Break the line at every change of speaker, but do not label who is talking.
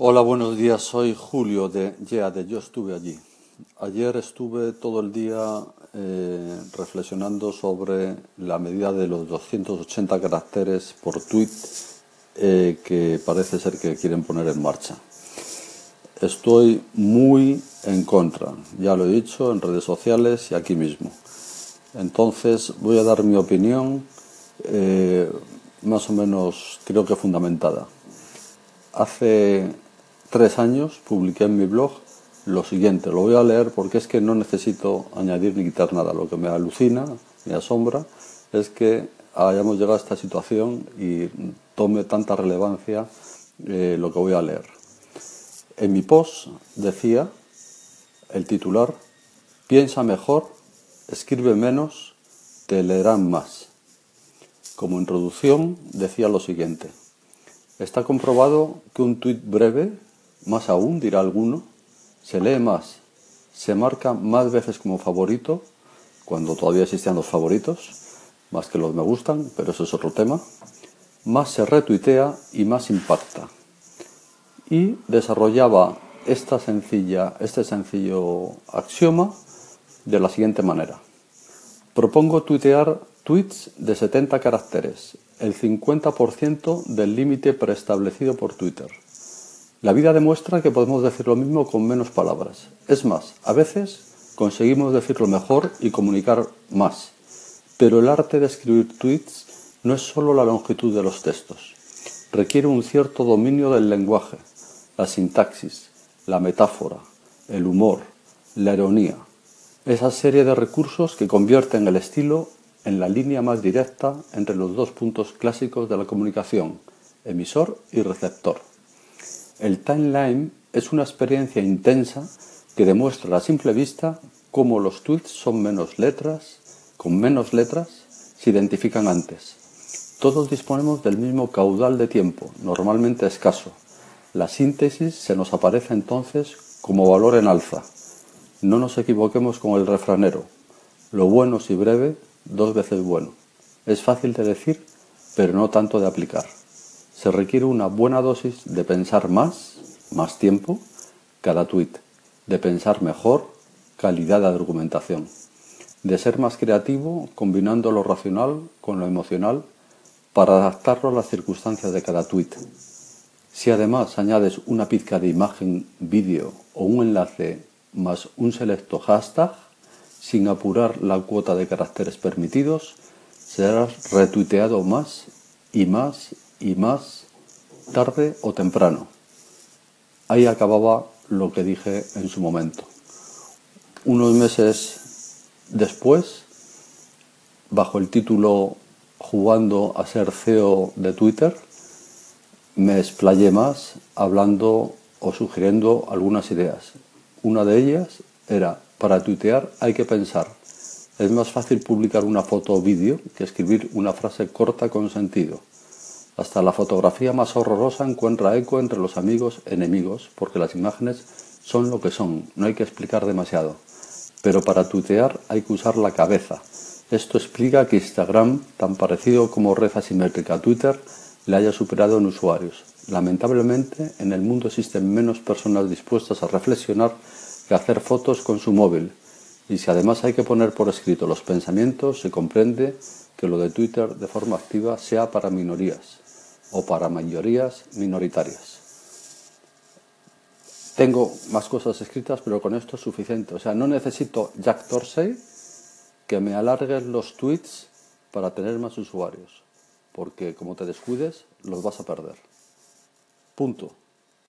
Hola, buenos días. Soy Julio de Yeah, de Yo estuve allí. Ayer estuve todo el día eh, reflexionando sobre la medida de los 280 caracteres por tweet eh, que parece ser que quieren poner en marcha. Estoy muy en contra, ya lo he dicho en redes sociales y aquí mismo. Entonces voy a dar mi opinión eh, más o menos creo que fundamentada. Hace tres años publiqué en mi blog lo siguiente, lo voy a leer porque es que no necesito añadir ni quitar nada. Lo que me alucina, me asombra, es que hayamos llegado a esta situación y tome tanta relevancia eh, lo que voy a leer. En mi post decía el titular, piensa mejor, escribe menos, te leerán más. Como introducción decía lo siguiente, está comprobado que un tuit breve más aún, dirá alguno, se lee más, se marca más veces como favorito, cuando todavía existían los favoritos, más que los me gustan, pero eso es otro tema, más se retuitea y más impacta. Y desarrollaba esta sencilla, este sencillo axioma de la siguiente manera. Propongo tuitear tweets de 70 caracteres, el 50% del límite preestablecido por Twitter. La vida demuestra que podemos decir lo mismo con menos palabras. Es más, a veces conseguimos decirlo mejor y comunicar más. Pero el arte de escribir tweets no es solo la longitud de los textos. Requiere un cierto dominio del lenguaje, la sintaxis, la metáfora, el humor, la ironía. Esa serie de recursos que convierten el estilo en la línea más directa entre los dos puntos clásicos de la comunicación, emisor y receptor. El timeline es una experiencia intensa que demuestra a simple vista cómo los tweets son menos letras, con menos letras se identifican antes. Todos disponemos del mismo caudal de tiempo, normalmente escaso. La síntesis se nos aparece entonces como valor en alza. No nos equivoquemos con el refranero. Lo bueno si breve, dos veces bueno. Es fácil de decir, pero no tanto de aplicar se requiere una buena dosis de pensar más, más tiempo, cada tuit, de pensar mejor, calidad de argumentación, de ser más creativo combinando lo racional con lo emocional para adaptarlo a las circunstancias de cada tuit. Si además añades una pizca de imagen, vídeo o un enlace más un selecto hashtag, sin apurar la cuota de caracteres permitidos, serás retuiteado más y más y más tarde o temprano. Ahí acababa lo que dije en su momento. Unos meses después, bajo el título Jugando a ser CEO de Twitter, me explayé más hablando o sugiriendo algunas ideas. Una de ellas era, para tuitear hay que pensar. Es más fácil publicar una foto o vídeo que escribir una frase corta con sentido. Hasta la fotografía más horrorosa encuentra eco entre los amigos enemigos, porque las imágenes son lo que son, no hay que explicar demasiado. Pero para tutear hay que usar la cabeza. Esto explica que Instagram, tan parecido como red asimétrica a Twitter, le haya superado en usuarios. Lamentablemente, en el mundo existen menos personas dispuestas a reflexionar que a hacer fotos con su móvil. Y si además hay que poner por escrito los pensamientos, se comprende que lo de Twitter de forma activa sea para minorías o para mayorías minoritarias. Tengo más cosas escritas, pero con esto es suficiente. O sea, no necesito Jack Dorsey que me alargue los tweets para tener más usuarios, porque como te descuides, los vas a perder. Punto.